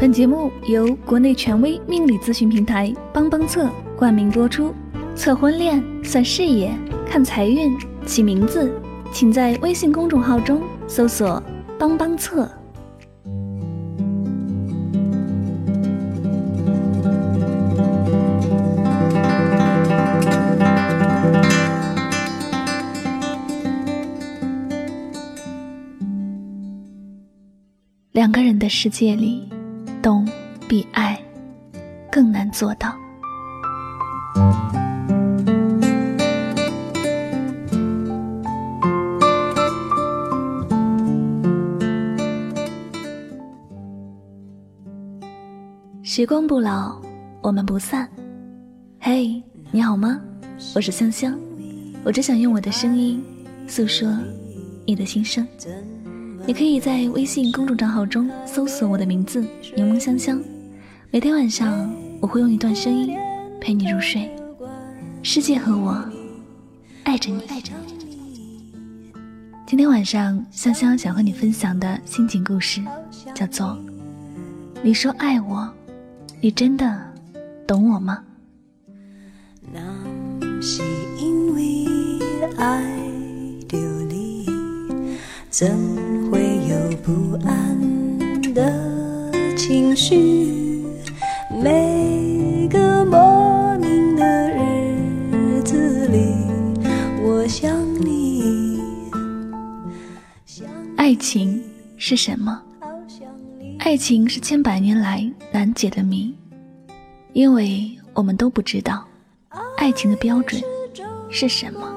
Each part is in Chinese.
本节目由国内权威命理咨询平台帮帮测冠名播出。测婚恋、算事业、看财运、起名字，请在微信公众号中搜索“帮帮测”。两个人的世界里。懂比爱更难做到。时光不老，我们不散。嘿，你好吗？我是香香，我只想用我的声音诉说你的心声。你可以在微信公众账号中搜索我的名字“柠檬香香”，每天晚上我会用一段声音陪你入睡。世界和我爱着你。爱着今天晚上香香想和你分享的心情故事，叫做“你说爱我，你真的懂我吗？”那是因为爱你，怎？不安的情绪，每个莫名的日子里，我想你。爱情是什么？爱情是千百年来难解的谜，因为我们都不知道爱情的标准是什么。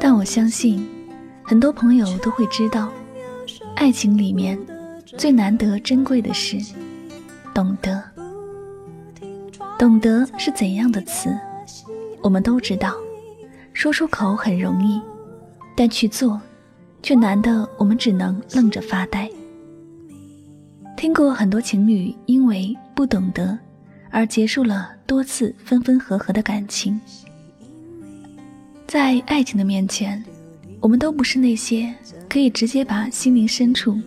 但我相信，很多朋友都会知道。爱情里面最难得珍贵的是懂得。懂得是怎样的词？我们都知道，说出口很容易，但去做却难得我们只能愣着发呆。听过很多情侣因为不懂得而结束了多次分分合合的感情。在爱情的面前。我们都不是那些可以直接把心灵深处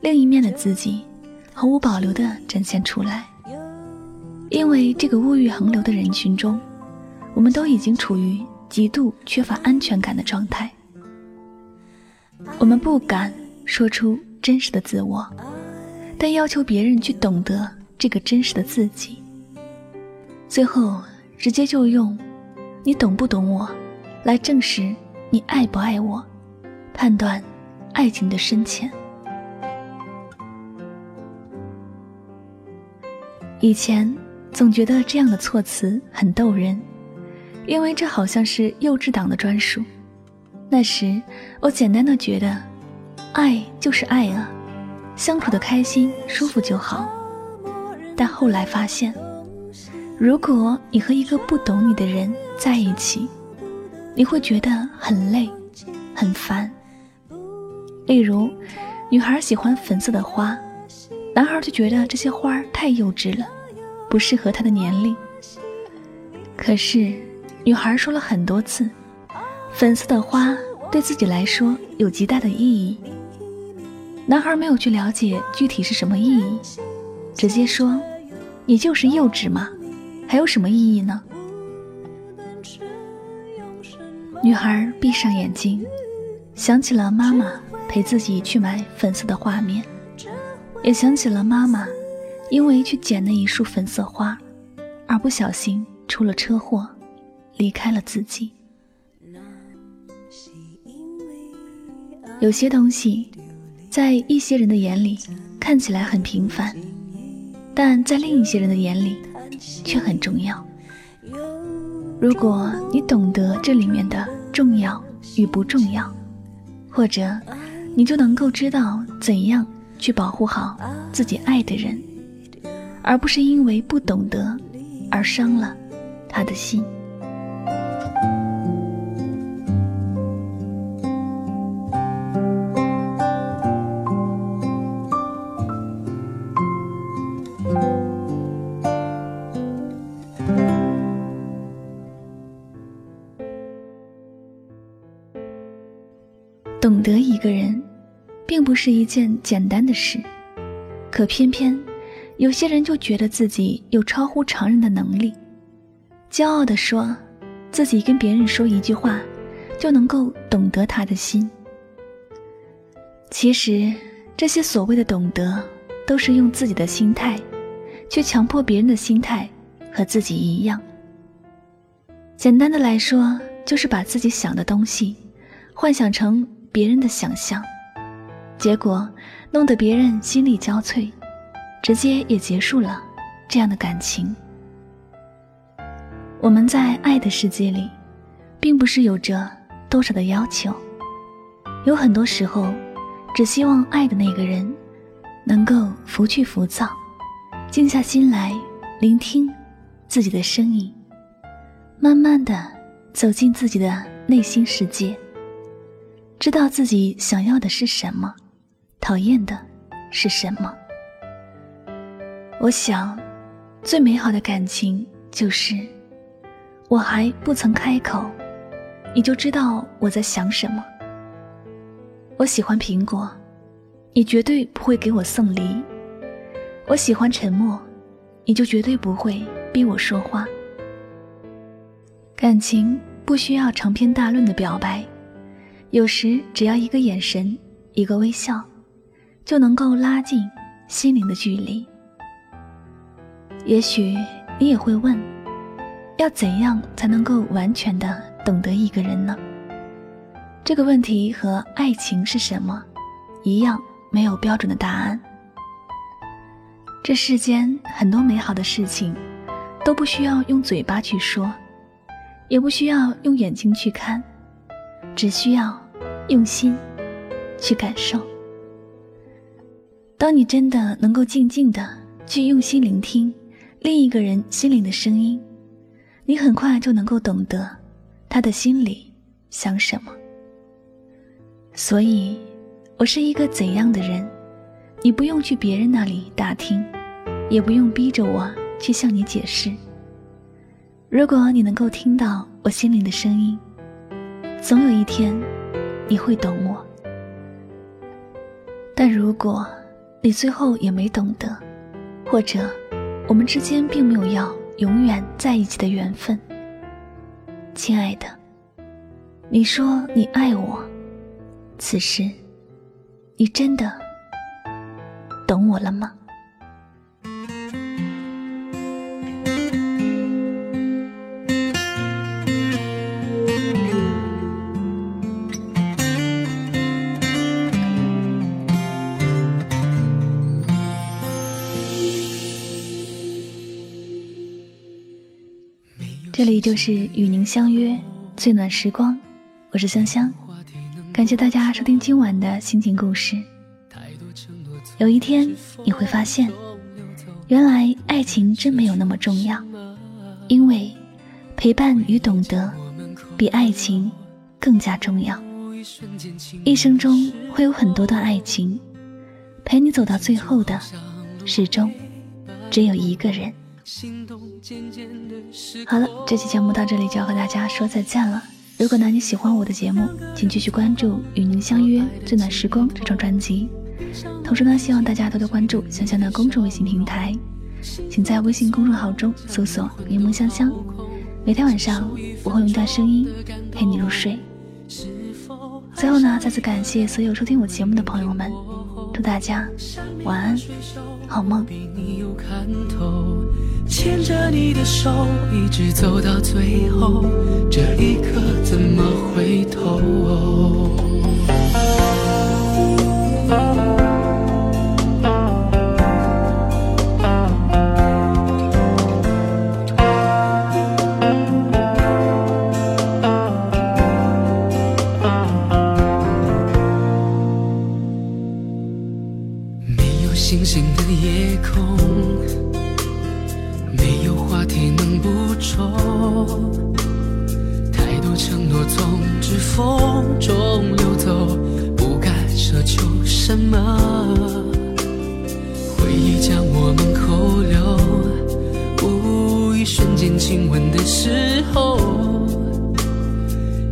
另一面的自己毫无保留地展现出来，因为这个物欲横流的人群中，我们都已经处于极度缺乏安全感的状态。我们不敢说出真实的自我，但要求别人去懂得这个真实的自己，最后直接就用“你懂不懂我”来证实。你爱不爱我？判断爱情的深浅。以前总觉得这样的措辞很逗人，因为这好像是幼稚党的专属。那时我简单的觉得，爱就是爱啊，相处的开心舒服就好。但后来发现，如果你和一个不懂你的人在一起，你会觉得很累，很烦。例如，女孩喜欢粉色的花，男孩就觉得这些花太幼稚了，不适合他的年龄。可是，女孩说了很多次，粉色的花对自己来说有极大的意义。男孩没有去了解具体是什么意义，直接说：“你就是幼稚嘛，还有什么意义呢？”女孩闭上眼睛，想起了妈妈陪自己去买粉色的画面，也想起了妈妈因为去捡那一束粉色花，而不小心出了车祸，离开了自己。有些东西，在一些人的眼里看起来很平凡，但在另一些人的眼里却很重要。如果你懂得这里面的重要与不重要，或者你就能够知道怎样去保护好自己爱的人，而不是因为不懂得而伤了他的心。是一件简单的事，可偏偏有些人就觉得自己有超乎常人的能力，骄傲地说，自己跟别人说一句话，就能够懂得他的心。其实，这些所谓的懂得，都是用自己的心态，去强迫别人的心态和自己一样。简单的来说，就是把自己想的东西，幻想成别人的想象，结果弄得别人心力交瘁，直接也结束了这样的感情。我们在爱的世界里，并不是有着多少的要求，有很多时候。只希望爱的那个人，能够拂去浮躁，静下心来聆听自己的声音，慢慢的走进自己的内心世界，知道自己想要的是什么，讨厌的是什么。我想，最美好的感情就是，我还不曾开口，你就知道我在想什么。我喜欢苹果，你绝对不会给我送梨。我喜欢沉默，你就绝对不会逼我说话。感情不需要长篇大论的表白，有时只要一个眼神，一个微笑，就能够拉近心灵的距离。也许你也会问，要怎样才能够完全的懂得一个人呢？这个问题和爱情是什么一样，没有标准的答案。这世间很多美好的事情，都不需要用嘴巴去说，也不需要用眼睛去看，只需要用心去感受。当你真的能够静静的去用心聆听另一个人心灵的声音，你很快就能够懂得他的心里想什么。所以，我是一个怎样的人，你不用去别人那里打听，也不用逼着我去向你解释。如果你能够听到我心灵的声音，总有一天，你会懂我。但如果你最后也没懂得，或者我们之间并没有要永远在一起的缘分，亲爱的，你说你爱我。此时，你真的懂我了吗？这里就是与您相约最暖时光，我是香香。感谢大家收听今晚的心情故事。有一天你会发现，原来爱情真没有那么重要，因为陪伴与懂得比爱情更加重要。一生中会有很多段爱情，陪你走到最后的，始终只有一个人。好了，这期节目到这里就要和大家说再见了。如果呢你喜欢我的节目，请继续关注《与您相约最暖时光》这张专辑。同时呢，希望大家多多关注香香的公众微信平台，请在微信公众号中搜索“柠檬香香”。每天晚上我会用一段声音陪你入睡。最后呢，再次感谢所有收听我节目的朋友们，祝大家晚安，好梦。比你有看透牵着你的手，一直走到最后，这一刻怎么回头？中溜走，不敢奢求什么。回忆将我们扣留，无一瞬间亲吻的时候，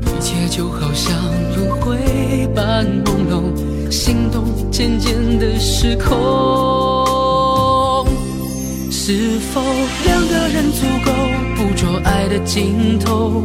一切就好像轮回般朦胧，心动渐渐的失控。是否两个人足够捕捉爱的尽头？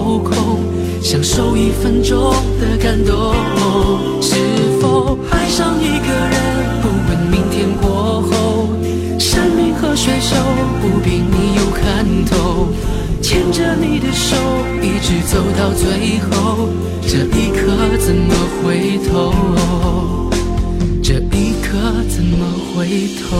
掏空，享受一分钟的感动。是否爱上一个人，不问明天过后，山明和水秀，不比你有看头。牵着你的手，一直走到最后，这一刻怎么回头？这一刻怎么回头？